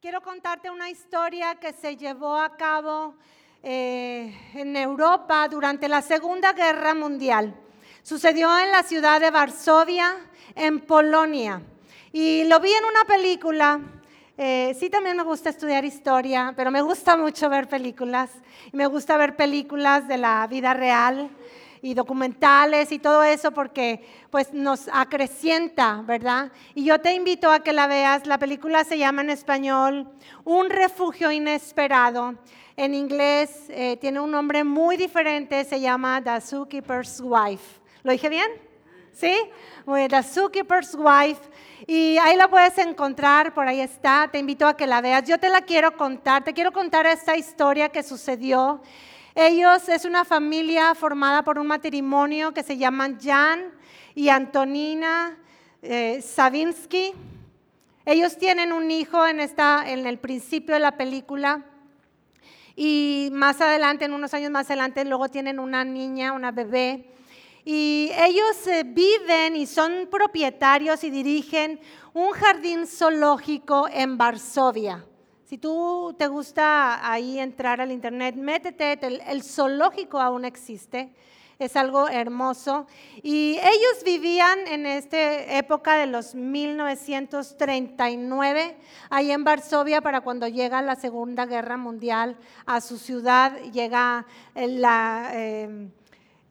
Quiero contarte una historia que se llevó a cabo eh, en Europa durante la Segunda Guerra Mundial. Sucedió en la ciudad de Varsovia, en Polonia. Y lo vi en una película. Eh, sí, también me gusta estudiar historia, pero me gusta mucho ver películas. Me gusta ver películas de la vida real y documentales y todo eso porque pues nos acrecienta, ¿verdad? Y yo te invito a que la veas. La película se llama en español Un refugio inesperado. En inglés eh, tiene un nombre muy diferente, se llama The Zookeeper's Wife. ¿Lo dije bien? ¿Sí? The Zookeeper's Wife. Y ahí la puedes encontrar, por ahí está. Te invito a que la veas. Yo te la quiero contar. Te quiero contar esta historia que sucedió ellos es una familia formada por un matrimonio que se llaman Jan y Antonina eh, Savinsky. Ellos tienen un hijo en, esta, en el principio de la película y más adelante, en unos años más adelante, luego tienen una niña, una bebé. Y ellos eh, viven y son propietarios y dirigen un jardín zoológico en Varsovia. Si tú te gusta ahí entrar al internet, métete, el, zoológico aún existe, es algo hermoso. Y ellos vivían en esta época de los 1939, ahí en Varsovia, para cuando llega la Segunda Guerra Mundial a su ciudad, llega em,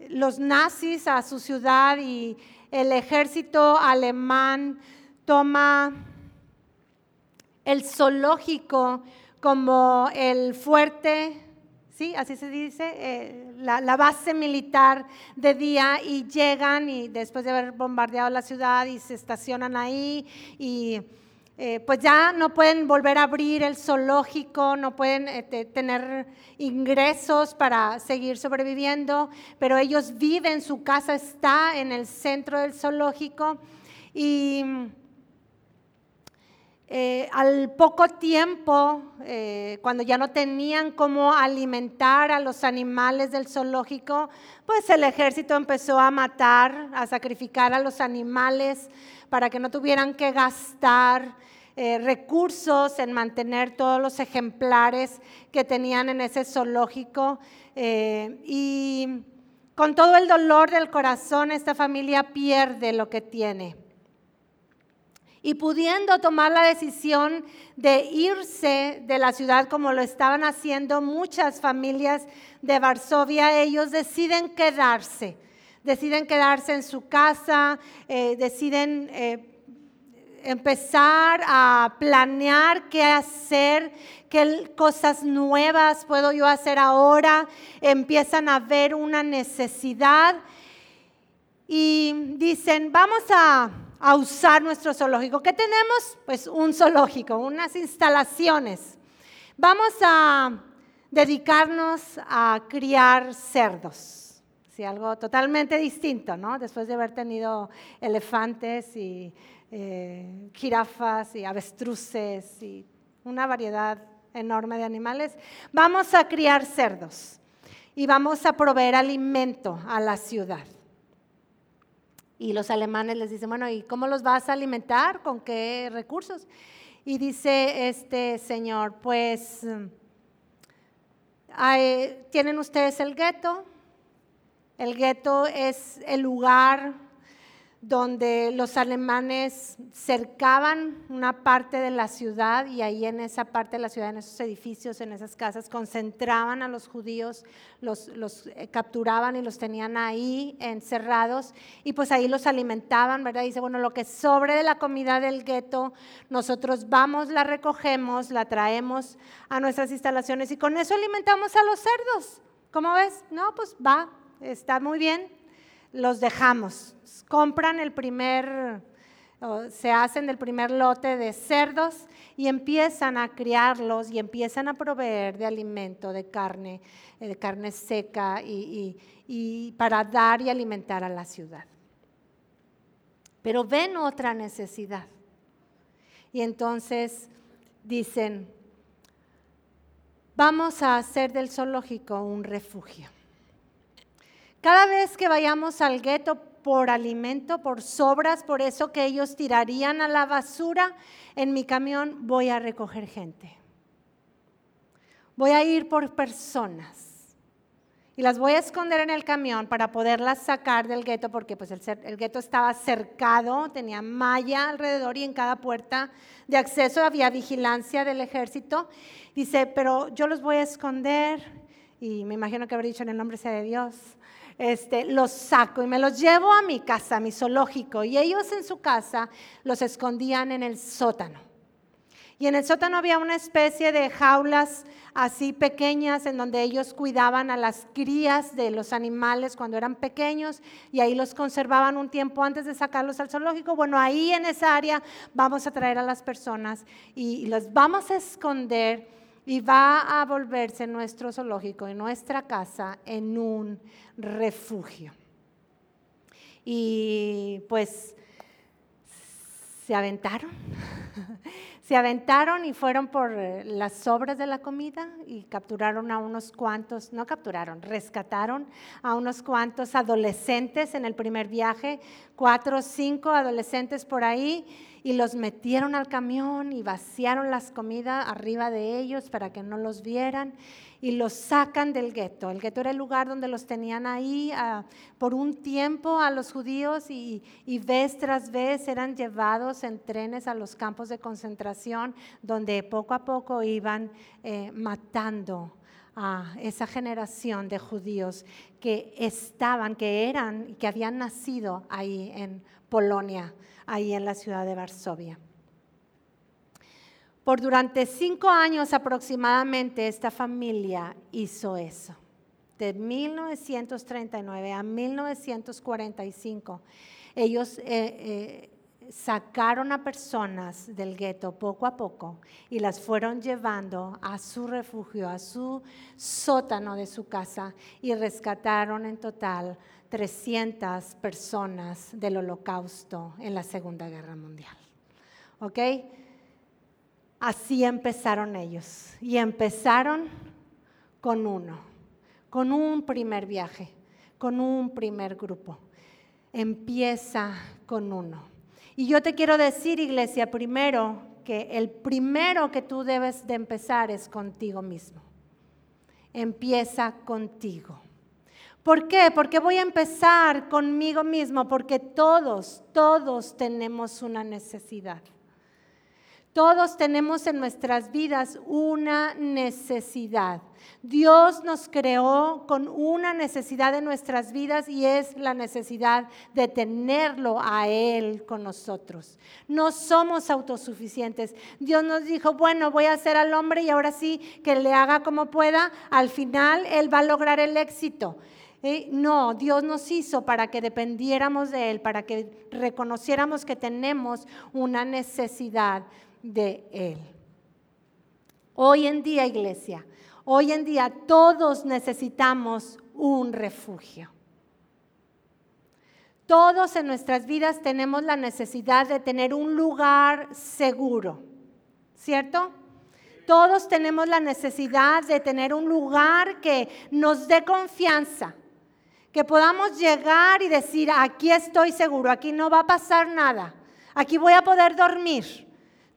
los nazis a su ciudad y el ejército alemán toma el zoológico como el fuerte, ¿sí? Así se dice, eh, la, base militar de día y llegan y después de haber bombardeado la ciudad y se estacionan ahí y eh, pues ya no pueden volver a abrir el zoológico, no pueden eh, tener ingresos para seguir sobreviviendo, pero ellos viven, su casa está en el centro del zoológico y eh, al poco tiempo, eh, cuando ya no tenían cómo alimentar a los animales del zoológico, pues el ejército empezó a matar, a sacrificar a los animales para que no tuvieran que gastar eh, recursos en mantener todos los ejemplares que tenían en ese zoológico. y con todo el dolor del corazón, esta familia pierde lo que tiene y pudiendo tomar la decisión de irse de la ciudad como lo estaban haciendo muchas familias de Varsovia, ellos deciden quedarse, deciden quedarse en su casa, eh, deciden eh, empezar a planear qué hacer, qué cosas nuevas puedo yo hacer ahora, empiezan a ver una necesidad y dicen, vamos a a usar nuestro zoológico. ¿Qué tenemos? Pues un zoológico, unas instalaciones. Vamos a dedicarnos a criar cerdos. Sí, algo totalmente distinto, ¿no? Después de haber tenido elefantes y eh, jirafas y avestruces y una variedad enorme de animales, vamos a criar cerdos y vamos a proveer alimento a la ciudad. Y los alemanes les dicen, bueno, ¿y cómo los vas a alimentar? ¿Con qué recursos? Y dice este señor, pues, tienen ustedes el gueto. El gueto es el lugar donde los alemanes cercaban una parte de la ciudad y ahí en esa parte de la ciudad, en esos edificios, en esas casas, concentraban a los judíos, los, eh, capturaban y los tenían ahí encerrados y pues ahí los alimentaban, ¿verdad? Dice, bueno, lo que sobre de la comida del gueto, nosotros vamos, la recogemos, la traemos a nuestras instalaciones y con eso alimentamos a los cerdos. ¿Cómo ves? No, pues va, está muy bien, los dejamos. Compran el primer, se hacen del primer lote de cerdos y empiezan a criarlos y empiezan a proveer de alimento, de carne, eh, de carne seca y, y para dar y alimentar a la ciudad. Pero ven otra necesidad. Y entonces dicen, vamos a hacer del zoológico un refugio. Cada vez que vayamos al gueto por alimento, por sobras, por eso que ellos tirarían a la basura, en mi camión voy a recoger gente. Voy a ir por personas y las voy a esconder en el camión para poderlas sacar del gueto, porque pues el, gueto estaba cercado, tenía malla alrededor y en cada puerta de acceso había vigilancia del ejército. Dice, pero yo los voy a esconder, y me imagino que habría dicho en el nombre sea de Dios, este, los saco y me los llevo a mi casa, a mi zoológico, y ellos en su casa los escondían en el sótano. Y en el sótano había una especie de jaulas así pequeñas en donde ellos cuidaban a las crías de los animales cuando eran pequeños y ahí los conservaban un tiempo antes de sacarlos al zoológico. Bueno, ahí en esa área vamos a traer a las personas y los vamos a esconder y va a volverse nuestro zoológico y nuestra casa en un refugio. Y pues se aventaron Se aventaron y fueron por eh, las sobras de la comida y capturaron a unos cuantos, no capturaron, rescataron a unos cuantos adolescentes en el primer viaje, cuatro o cinco adolescentes por ahí, y los metieron al camión y vaciaron las comidas arriba de ellos para que no los vieran y los sacan del gueto. El gueto era el lugar donde los tenían ahí ah, por un tiempo a los judíos y, vez tras vez eran llevados en trenes a los campos de concentración donde poco a poco iban eh, matando a esa generación de judíos que estaban, que eran, que habían nacido ahí en Polonia, ahí en la ciudad de Varsovia. Por durante cinco años aproximadamente esta familia hizo eso. De 1939 a 1945, ellos eh, eh, sacaron a personas del gueto poco a poco y las fueron llevando a su refugio, a su sótano de su casa y rescataron en total 300 personas del holocausto en la Segunda Guerra Mundial. ¿Ok? Así empezaron ellos. Y empezaron con uno, con un primer viaje, con un primer grupo. Empieza con uno. Y yo te quiero decir, iglesia, primero que el primero que tú debes de empezar es contigo mismo. Empieza contigo. ¿Por qué? Porque voy a empezar conmigo mismo, porque todos, todos tenemos una necesidad. Todos tenemos en nuestras vidas una necesidad. Dios nos creó con una necesidad en nuestras vidas y es la necesidad de tenerlo a Él con nosotros. No somos autosuficientes. Dios nos dijo, bueno, voy a hacer al hombre y ahora sí que le haga como pueda. Al final Él va a lograr el éxito. No, Dios nos hizo para que dependiéramos de Él, para que reconociéramos que tenemos una necesidad de Él. Hoy en día, iglesia, hoy en día todos necesitamos un refugio. Todos en nuestras vidas tenemos la necesidad de tener un lugar seguro, ¿cierto? Todos tenemos la necesidad de tener un lugar que nos dé confianza, que podamos llegar y decir, aquí estoy seguro, aquí no va a pasar nada, aquí voy a poder dormir.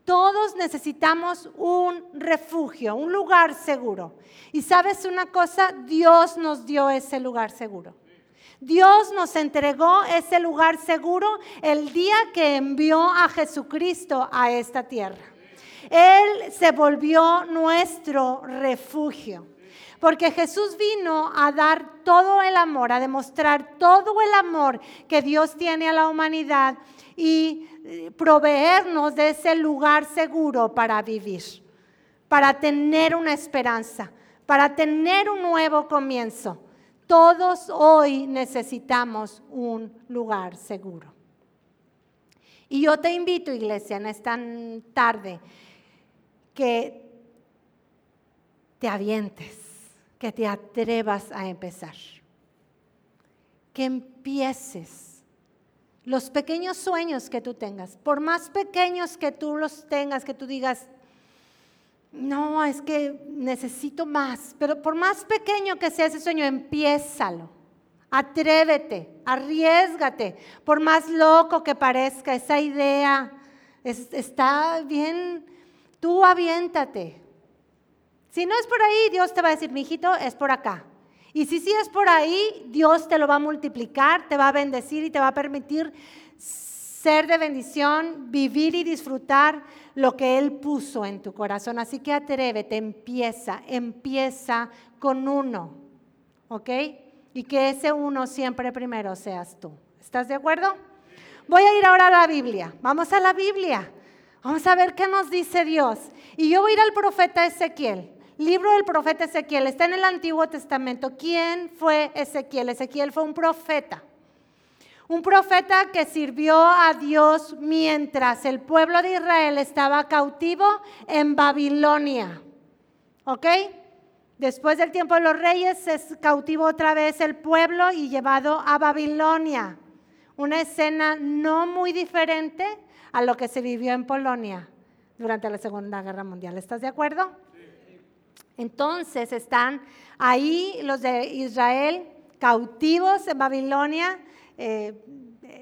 Todos necesitamos un refugio, un lugar seguro. Y sabes una cosa, Dios nos dio ese lugar seguro. Dios nos entregó ese lugar seguro el día que envió a Jesucristo a esta tierra. Él se volvió nuestro refugio. Porque Jesús vino a dar todo el amor, a demostrar todo el amor que Dios tiene a la humanidad y eh, proveernos de ese lugar seguro para vivir, para tener una esperanza, para tener un nuevo comienzo. Todos hoy necesitamos un lugar seguro. Y yo te invito, iglesia, en esta tarde, que te avientes, que te atrevas a empezar, que empieces. Los pequeños sueños que tú tengas, por más pequeños que tú los tengas, que tú digas, no, es que necesito más, pero por más pequeño que sea ese sueño, empiézalo, Atrévete, arriesgate, por más loco que parezca esa idea, está bien, tú aviéntate. Si no es por ahí, Dios te va a decir, mi hijito, es por acá. Y si sí es por ahí, Dios te lo va a multiplicar, te va a bendecir y te va a permitir ser de bendición, vivir y disfrutar lo que Él puso en tu corazón. Así que atrévete, empieza, empieza con uno, ¿ok? Y que ese uno siempre primero seas tú. ¿Estás de acuerdo? Voy a ir ahora a la Biblia. Vamos a la Biblia. Vamos a ver qué nos dice Dios. Y yo voy a ir al profeta Ezequiel. Libro del profeta Ezequiel. Está en el Antiguo Testamento. ¿Quién fue Ezequiel? Ezequiel fue un profeta. Un profeta que sirvió a Dios mientras el pueblo de Israel estaba cautivo en Babilonia. ¿Ok? Después del tiempo de los reyes se cautivó otra vez el pueblo y llevado a Babilonia. Una escena no muy diferente a lo que se vivió en Polonia durante la Segunda Guerra Mundial. ¿Estás de acuerdo? Entonces están ahí los de Israel cautivos en Babilonia eh,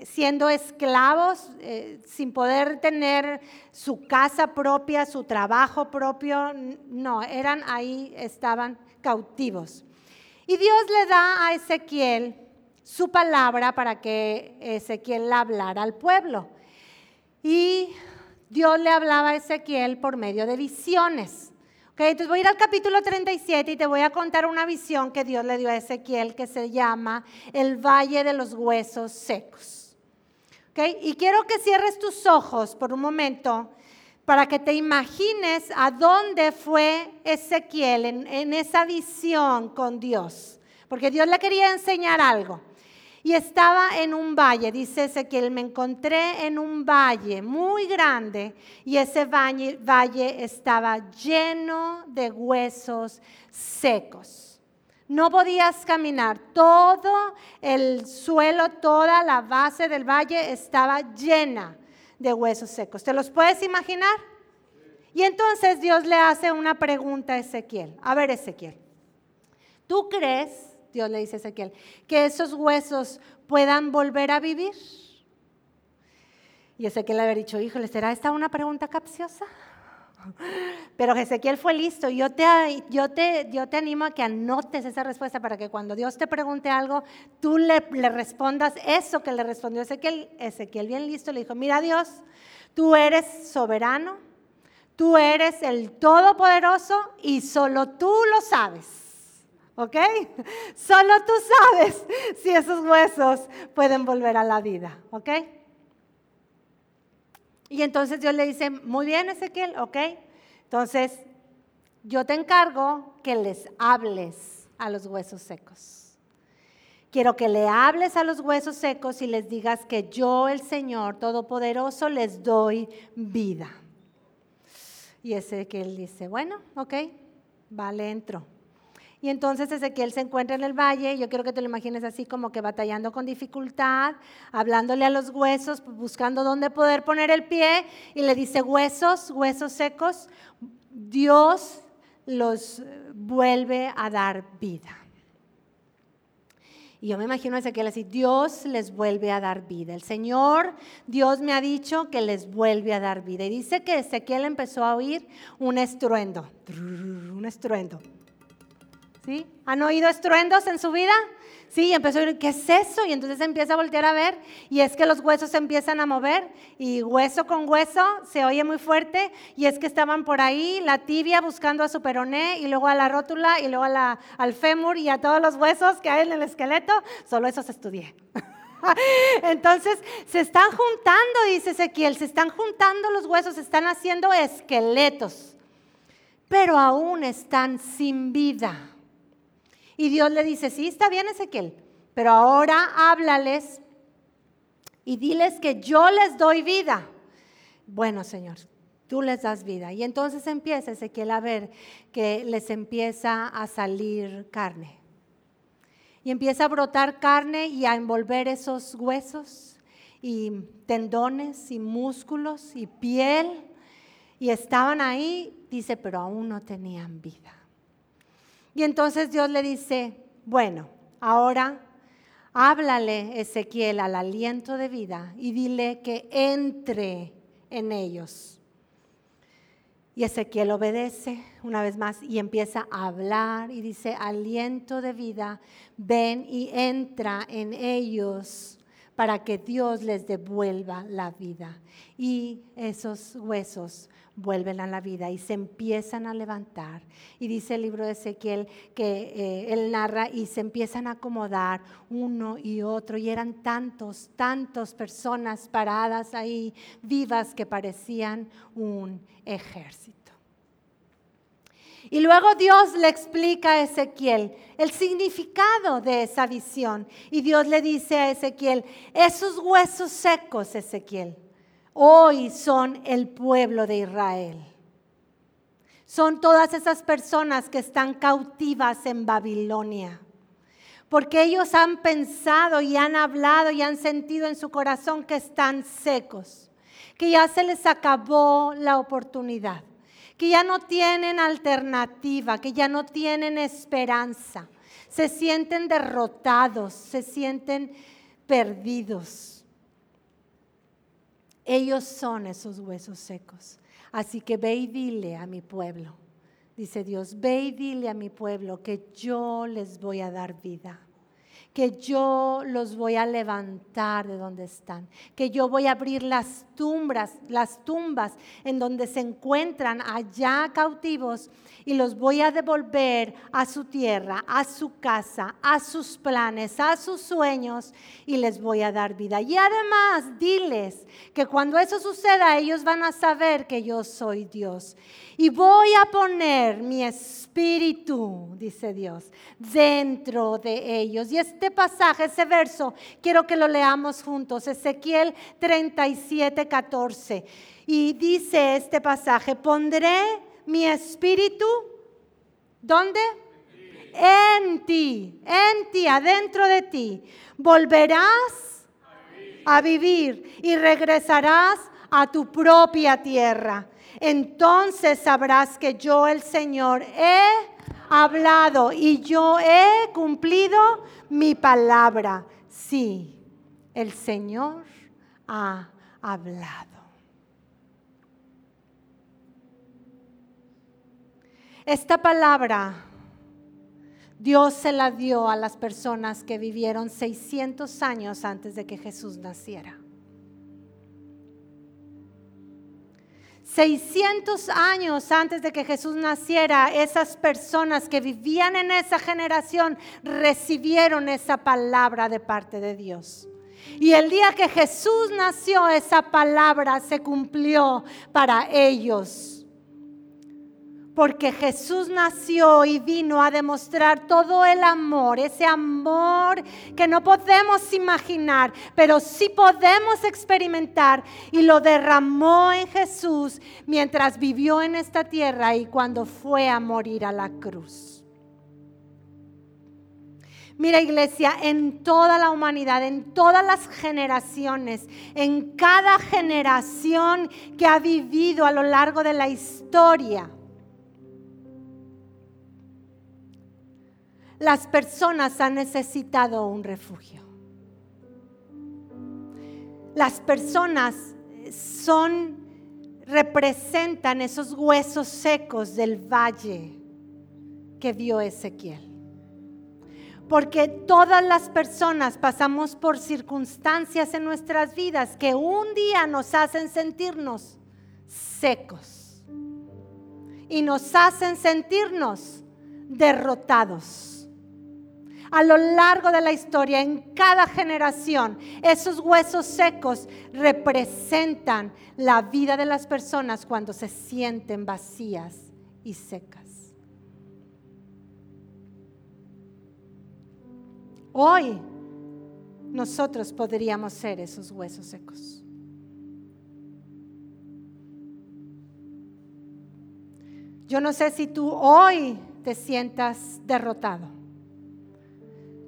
siendo esclavos, eh, sin poder tener su casa propia, su trabajo propio, no, eran ahí, estaban cautivos. Y Dios le da a Ezequiel su palabra para que Ezequiel la hablara al pueblo. Y Dios le hablaba a Ezequiel por medio de visiones entonces voy a ir al capítulo 37 y te voy a contar una visión que Dios le dio a Ezequiel que se llama el Valle de los Huesos Secos. Y quiero que cierres tus ojos por un momento para que te imagines a dónde fue Ezequiel en esa visión con Dios. Porque Dios le quería enseñar algo. Y estaba en un valle, dice Ezequiel, me encontré en un valle muy grande y ese valle, estaba lleno de huesos secos. No podías caminar, todo el suelo, toda la base del valle estaba llena de huesos secos. ¿Te los puedes imaginar? Y entonces Dios le hace una pregunta a Ezequiel. A ver, Ezequiel, ¿tú crees Dios le dice a Ezequiel, que esos huesos puedan volver a vivir. Y Ezequiel había dicho, híjole, ¿será esta una pregunta capciosa? Pero Ezequiel fue listo. Yo te, yo, te, yo te animo a que anotes esa respuesta para que cuando Dios te pregunte algo, tú le, le respondas eso que le respondió Ezequiel. Ezequiel bien listo le dijo, mira Dios, tú eres soberano, tú eres el todopoderoso y solo tú lo sabes. ¿Ok? Solo tú sabes si esos huesos pueden volver a la vida, ¿ok? Y entonces Dios le dice, muy bien Ezequiel, ¿ok? Entonces, yo te encargo que les hables a los huesos secos. Quiero que le hables a los huesos secos y les digas que yo, el Señor Todopoderoso, les doy vida. Y Ezequiel dice, bueno, ok, vale, entro. Y entonces Ezequiel se encuentra en el valle, yo quiero que te lo imagines así como que batallando con dificultad, hablándole a los huesos, buscando dónde poder poner el pie, y le dice, huesos, huesos secos, Dios los vuelve a dar vida. Y yo me imagino a Ezequiel así, Dios les vuelve a dar vida. El Señor, Dios me ha dicho que les vuelve a dar vida. Y dice que Ezequiel empezó a oír un estruendo, un estruendo. ¿Han oído estruendos en su vida? Sí, y empezó a decir, ¿qué es eso? Y entonces empieza a voltear a ver y es que los huesos se empiezan a mover y hueso con hueso se oye muy fuerte y es que estaban por ahí la tibia buscando a su peroné y luego a la rótula y luego al fémur y a todos los huesos que hay en el esqueleto, solo esos estudié. Entonces se están juntando, dice Ezequiel, se están juntando los huesos, se están haciendo esqueletos, pero aún están sin vida. Y Dios le dice, sí, está bien Ezequiel, pero ahora háblales y diles que yo les doy vida. Bueno, Señor, tú les das vida. Y entonces empieza Ezequiel a ver que les empieza a salir carne. Y empieza a brotar carne y a envolver esos huesos y tendones y músculos y piel. Y estaban ahí, dice, pero aún no tenían vida. Y entonces Dios le dice, bueno, ahora Háblale, Ezequiel, al aliento de vida y dile que entre en ellos. Y Ezequiel obedece una vez más y empieza a hablar y dice, aliento de vida, ven y entra en ellos para que Dios les devuelva la vida. Y esos huesos vuelven a la vida y se empiezan a levantar. Y dice el libro de Ezequiel que eh, él narra y se empiezan a acomodar uno y otro. Y eran tantos, tantos personas paradas ahí, vivas, que parecían un ejército. Y luego Dios le explica a Ezequiel el significado de esa visión. Y Dios le dice a Ezequiel, esos huesos secos, Ezequiel, hoy son el pueblo de Israel. Son todas esas personas que están cautivas en Babilonia. Porque ellos han pensado y han hablado y han sentido en su corazón que están secos, que ya se les acabó la oportunidad, que ya no tienen alternativa, que ya no tienen esperanza. Se sienten derrotados, se sienten perdidos. Ellos son esos huesos secos. Así que ve y dile a mi pueblo, dice Dios, ve y dile a mi pueblo que yo les voy a dar vida que yo los voy a levantar de donde están, que yo voy a abrir las tumbas, las tumbas en donde se encuentran allá cautivos y los voy a devolver a su tierra, a su casa, a sus planes, a sus sueños y les voy a dar vida. Y además, diles que cuando eso suceda, ellos van a saber que yo soy Dios. Y voy a poner mi espíritu, dice Dios, dentro de ellos. Y este pasaje, ese verso, quiero que lo leamos juntos. Ezequiel 37, 14. Y dice este pasaje, pondré mi espíritu, ¿dónde? En ti, en ti, adentro de ti. Volverás a vivir y regresarás a tu propia tierra. Entonces sabrás que yo, el Señor, he hablado y yo he cumplido mi palabra. Sí, el Señor ha hablado. Esta palabra Dios se la dio a las personas que vivieron 600 años antes de que Jesús naciera. 600 años antes de que Jesús naciera, esas personas que vivían en esa generación recibieron esa palabra de parte de Dios. Y el día que Jesús nació, esa palabra se cumplió para ellos porque Jesús nació y vino a demostrar todo el amor, ese amor que no podemos imaginar, pero sí podemos experimentar y lo derramó en Jesús mientras vivió en esta tierra y cuando fue a morir a la cruz. Mira iglesia, en toda la humanidad, en todas las generaciones, en cada generación que ha vivido a lo largo de la historia, las personas han necesitado un refugio. Las personas son, representan esos huesos secos del valle que vio Ezequiel. Porque todas las personas pasamos por circunstancias en nuestras vidas que un día nos hacen sentirnos secos y nos hacen sentirnos derrotados a lo largo de la historia, en cada generación, esos huesos secos representan la vida de las personas cuando se sienten vacías y secas. Hoy nosotros podríamos ser esos huesos secos. Yo no sé si tú hoy te sientas derrotado.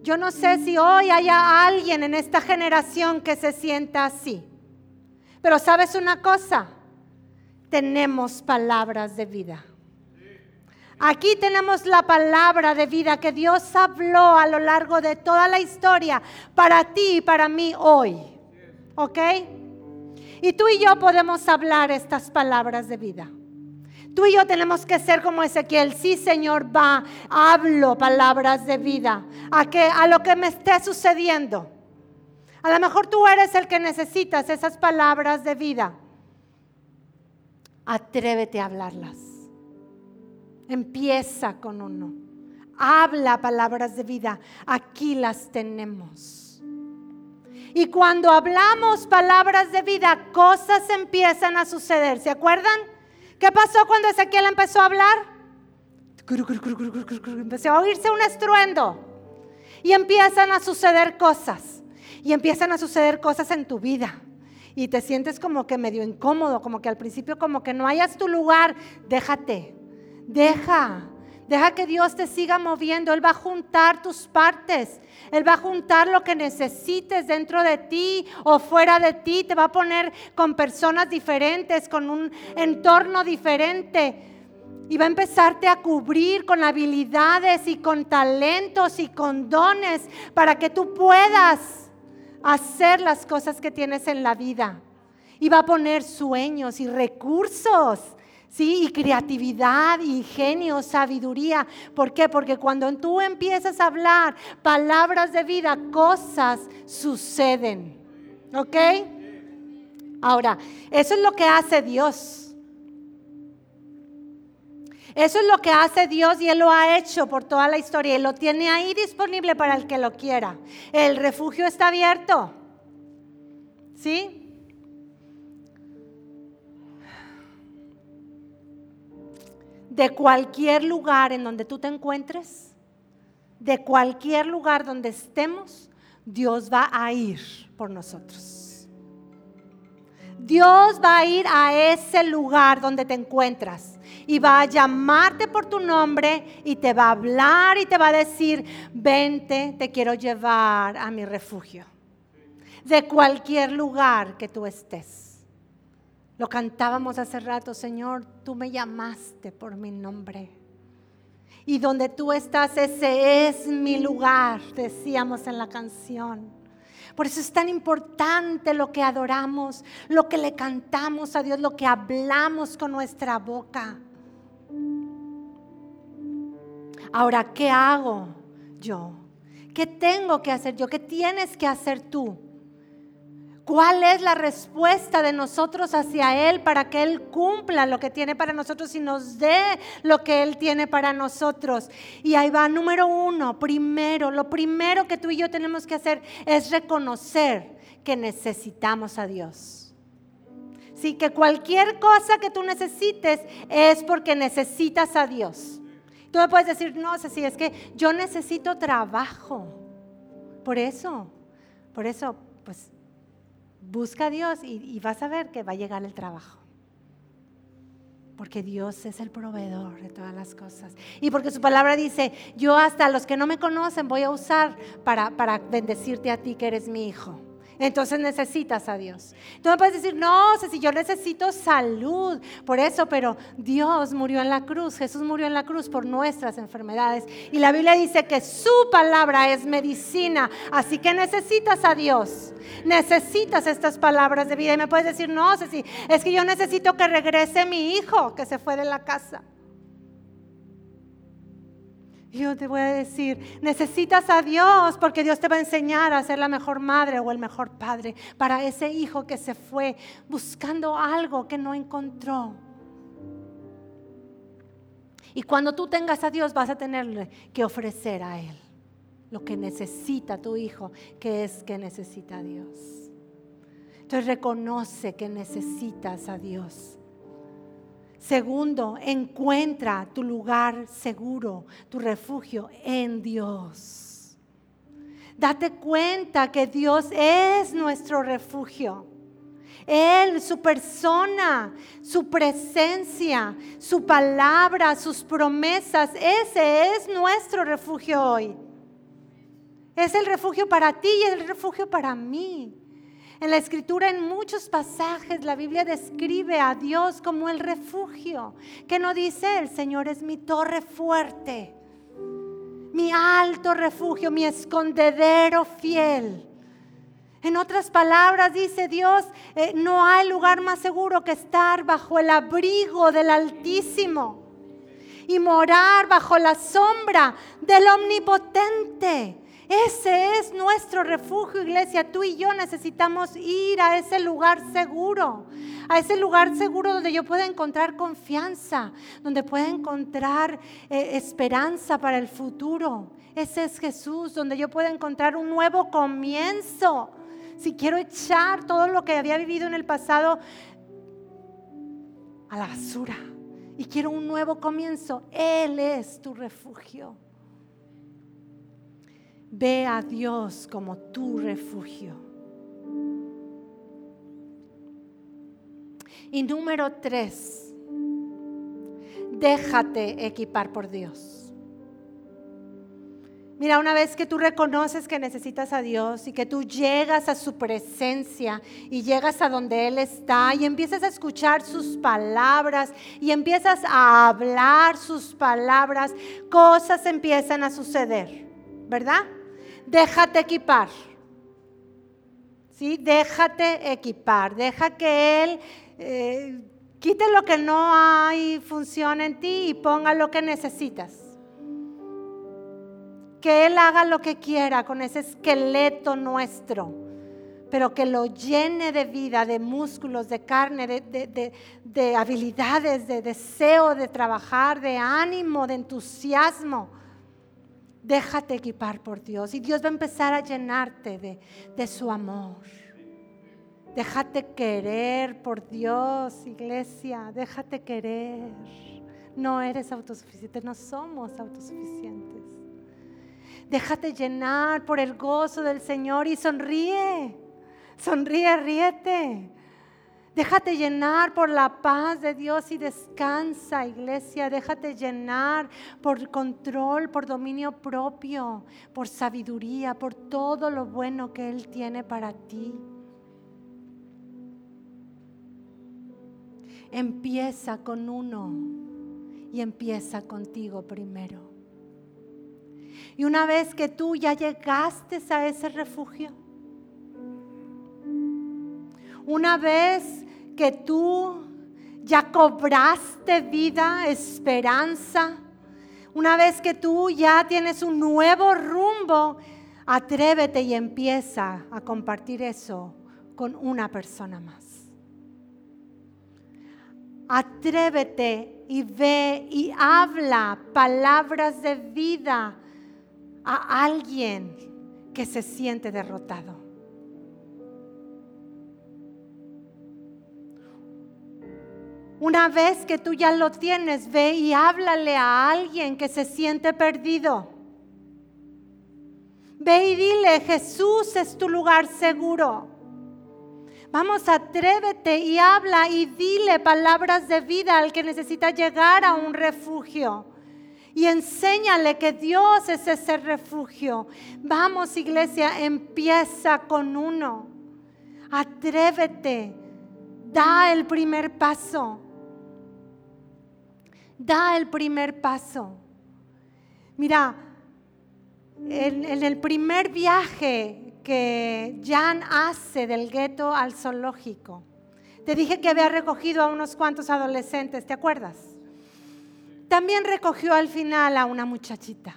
Yo no sé si hoy haya alguien en esta generación que se sienta así. Pero sabes una cosa, tenemos palabras de vida. Aquí tenemos la palabra de vida que Dios habló a lo largo de toda la historia para ti y para mí hoy. ¿Ok? Y tú y yo podemos hablar estas palabras de vida. Tú y yo tenemos que ser como Ezequiel. Sí, Señor, va, hablo palabras de vida a, que, a lo que me esté sucediendo. A lo mejor tú eres el que necesitas esas palabras de vida. Atrévete a hablarlas. Empieza con uno. Habla palabras de vida. Aquí las tenemos. Y cuando hablamos palabras de vida, cosas empiezan a suceder. ¿Se acuerdan? ¿Qué pasó cuando Ezequiel empezó a hablar? Empezó a oírse un estruendo. Y empiezan a suceder cosas. Y empiezan a suceder cosas en tu vida. Y te sientes como que medio incómodo, como que al principio como que no hayas tu lugar. Déjate. Deja. Deja que Dios te siga moviendo. Él va a juntar tus partes. Él va a juntar lo que necesites dentro de ti o fuera de ti. Te va a poner con personas diferentes, con un entorno diferente. Y va a empezarte a cubrir con habilidades y con talentos y con dones para que tú puedas hacer las cosas que tienes en la vida. Y va a poner sueños y recursos ¿sí? Y creatividad, ingenio, sabiduría. ¿Por qué? Porque cuando tú empiezas a hablar palabras de vida, cosas suceden. ¿Ok? Ahora, eso es lo que hace Dios. Eso es lo que hace Dios y Él lo ha hecho por toda la historia y lo tiene ahí disponible para el que lo quiera. El refugio está abierto. ¿Sí? De cualquier lugar en donde tú te encuentres, de cualquier lugar donde estemos, Dios va a ir por nosotros. Dios va a ir a ese lugar donde te encuentras y va a llamarte por tu nombre y te va a hablar y te va a decir, vente, te quiero llevar a mi refugio. De cualquier lugar que tú estés. Lo cantábamos hace rato, Señor, tú me llamaste por mi nombre. Y donde tú estás, ese es mi lugar, decíamos en la canción. Por eso es tan importante lo que adoramos, lo que le cantamos a Dios, lo que hablamos con nuestra boca. Ahora, ¿qué hago yo? ¿Qué tengo que hacer yo? ¿Qué tienes que hacer tú? ¿Cuál es la respuesta de nosotros hacia Él para que Él cumpla lo que tiene para nosotros y nos dé lo que Él tiene para nosotros? Y ahí va, número uno, primero, lo primero que tú y yo tenemos que hacer es reconocer que necesitamos a Dios. Sí, que cualquier cosa que tú necesites es porque necesitas a Dios. Tú me puedes decir, no, Ceci, es que yo necesito trabajo. Por eso, por eso, pues Busca a Dios y, vas a ver que va a llegar el trabajo. Porque Dios es el proveedor de todas las cosas. Y porque su palabra dice, yo hasta los que no me conocen voy a usar para, para bendecirte a ti que eres mi hijo. Entonces necesitas a Dios. Tú me puedes decir, no, si yo necesito salud, por eso, pero Dios murió en la cruz, Jesús murió en la cruz por nuestras enfermedades. Y la Biblia dice que su palabra es medicina, así que necesitas a Dios. Necesitas estas palabras de vida. Y me puedes decir, no, Ceci, es que yo necesito que regrese mi hijo que se fue de la casa. Yo te voy a decir, necesitas a Dios porque Dios te va a enseñar a ser la mejor madre o el mejor padre para ese hijo que se fue buscando algo que no encontró. Y cuando tú tengas a Dios vas a tenerle que ofrecer a Él lo que necesita tu hijo, que es que necesita a Dios. Entonces reconoce que necesitas a Dios. Segundo, encuentra tu lugar seguro, tu refugio en Dios. Date cuenta que Dios es nuestro refugio. Él, su persona, su presencia, su palabra, sus promesas, ese es nuestro refugio hoy. Es el refugio para ti y el refugio para mí. En la escritura, en muchos pasajes, la Biblia describe a Dios como el refugio. Que no dice, el Señor es mi torre fuerte, mi alto refugio, mi escondedero fiel. En otras palabras, dice Dios, eh, no hay lugar más seguro que estar bajo el abrigo del Altísimo y morar bajo la sombra del Omnipotente. Ese es nuestro refugio, iglesia. Tú y yo necesitamos ir a ese lugar seguro, a ese lugar seguro donde yo pueda encontrar confianza, donde pueda encontrar eh, esperanza para el futuro. Ese es Jesús, donde yo pueda encontrar un nuevo comienzo. Si quiero echar todo lo que había vivido en el pasado a la basura y quiero un nuevo comienzo, Él es tu refugio. Ve a Dios como tu refugio. Y número tres, déjate equipar por Dios. Mira, una vez que tú reconoces que necesitas a Dios y que tú llegas a su presencia y llegas a donde Él está y empiezas a escuchar sus palabras y empiezas a hablar sus palabras, cosas empiezan a suceder, ¿verdad? Déjate equipar. ¿Sí? Déjate equipar. Deja que Él eh, quite lo que no hay función en ti y ponga lo que necesitas. Que Él haga lo que quiera con ese esqueleto nuestro, pero que lo llene de vida, de músculos, de carne, de, de habilidades, de deseo de trabajar, de ánimo, de entusiasmo Déjate equipar por Dios y Dios va a empezar a llenarte de, su amor. Déjate querer por Dios, iglesia. Déjate querer. No eres autosuficiente, no somos autosuficientes. Déjate llenar por el gozo del Señor y sonríe. Sonríe, ríete. Déjate llenar por la paz de Dios y descansa, iglesia. Déjate llenar por control, por dominio propio, por sabiduría, por todo lo bueno que Él tiene para ti. Empieza con uno y empieza contigo primero. Y una vez que tú ya llegaste a ese refugio, una vez que tú ya cobraste vida, esperanza, una vez que tú ya tienes un nuevo rumbo, atrévete y empieza a compartir eso con una persona más. Atrévete y ve y habla palabras de vida a alguien que se siente derrotado. Una vez que tú ya lo tienes, ve y háblale a alguien que se siente perdido. Ve y dile, Jesús es tu lugar seguro. Vamos, atrévete y habla y dile palabras de vida al que necesita llegar a un refugio. Y enséñale que Dios es ese refugio. Vamos, iglesia, empieza con uno. Atrévete, da el primer paso da el primer paso. Mira, en, el primer viaje que Jan hace del gueto al zoológico, te dije que había recogido a unos cuantos adolescentes, ¿te acuerdas? También recogió al final a una muchachita,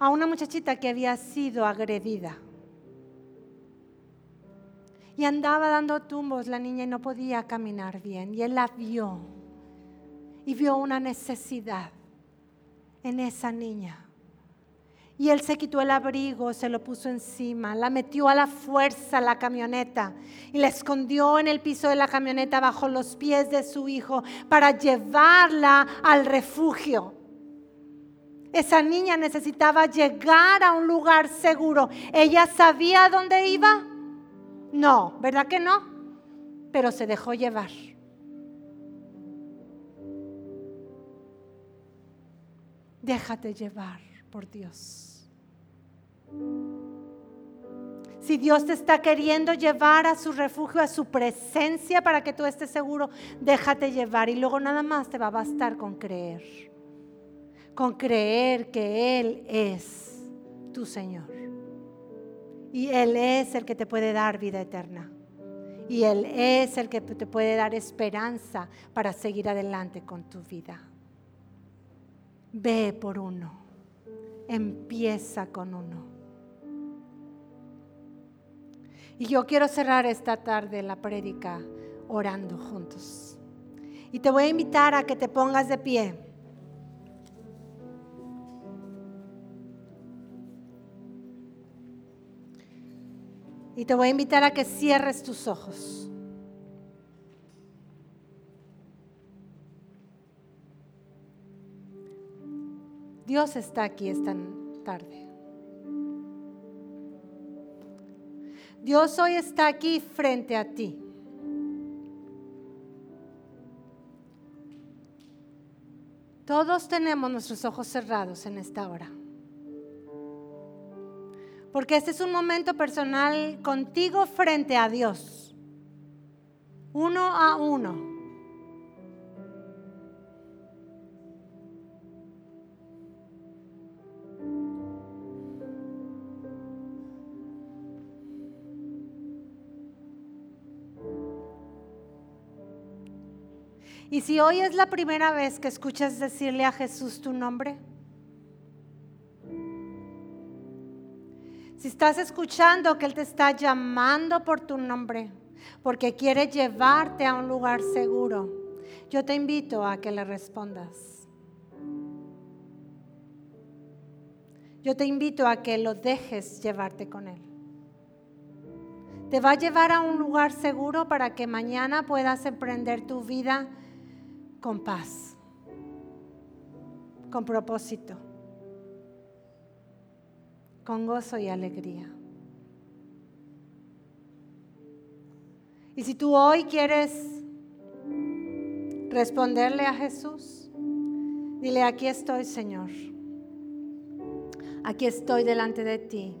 a una muchachita que había sido agredida. Y andaba dando tumbos la niña y no podía caminar bien. Y él la vio y vio una necesidad en esa niña. Y él se quitó el abrigo, se lo puso encima, la metió a la fuerza a la camioneta y la escondió en el piso de la camioneta bajo los pies de su hijo para llevarla al refugio. Esa niña necesitaba llegar a un lugar seguro. ¿Ella sabía dónde iba? No, ¿verdad que no? Pero se dejó llevar. Déjate llevar por Dios. Si Dios te está queriendo llevar a su refugio, a su presencia para que tú estés seguro, déjate llevar y luego nada más te va a bastar con creer. Con creer que Él es tu Señor. Y Él es el que te puede dar vida eterna. Y Él es el que te puede dar esperanza para seguir adelante con tu vida. Ve por uno. Empieza con uno. Y yo quiero cerrar esta tarde la prédica orando juntos. Y te voy a invitar a que te pongas de pie. Y te voy a invitar a que cierres tus ojos. Dios está aquí esta tarde. Dios hoy está aquí frente a ti. Todos tenemos nuestros ojos cerrados en esta hora. Porque este es un momento personal contigo frente a Dios. Uno a uno. Y si hoy es la primera vez que escuchas decirle a Jesús tu nombre, si estás escuchando que Él te está llamando por tu nombre, porque quiere llevarte a un lugar seguro, yo te invito a que le respondas. Yo te invito a que lo dejes llevarte con Él. Te va a llevar a un lugar seguro para que mañana puedas emprender tu vida con paz, con propósito, con gozo y alegría. Y si tú hoy quieres responderle a Jesús, dile, aquí estoy Señor, aquí estoy delante de ti